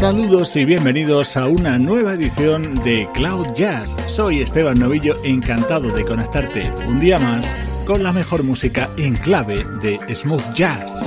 Saludos y bienvenidos a una nueva edición de Cloud Jazz. Soy Esteban Novillo, encantado de conectarte un día más con la mejor música en clave de smooth jazz.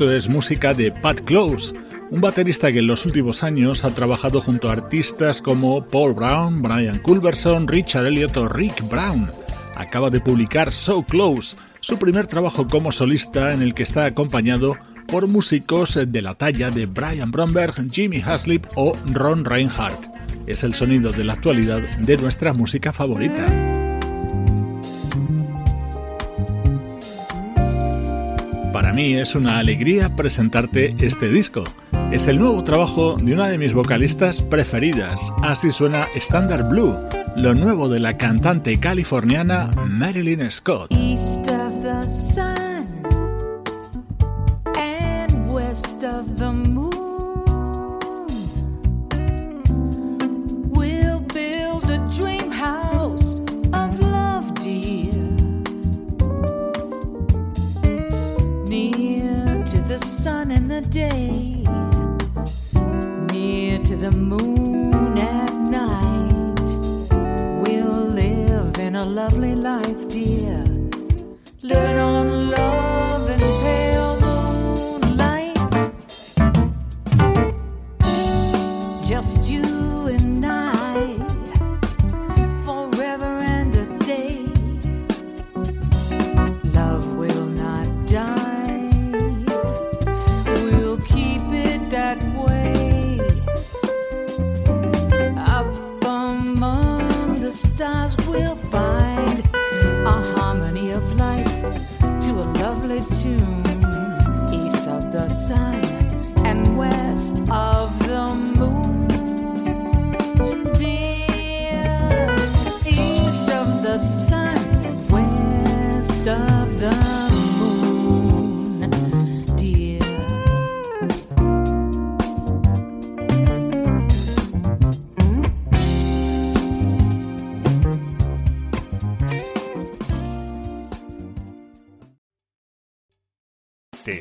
Es música de Pat Close, un baterista que en los últimos años ha trabajado junto a artistas como Paul Brown, Brian Culberson, Richard Elliott o Rick Brown. Acaba de publicar So Close, su primer trabajo como solista en el que está acompañado por músicos de la talla de Brian Bromberg, Jimmy Haslip o Ron Reinhardt. Es el sonido de la actualidad de nuestra música favorita. Mí es una alegría presentarte este disco. Es el nuevo trabajo de una de mis vocalistas preferidas. Así suena Standard Blue, lo nuevo de la cantante californiana Marilyn Scott. The day, near to the moon at night. We'll live in a lovely life, dear, living on love and pale. ¿Te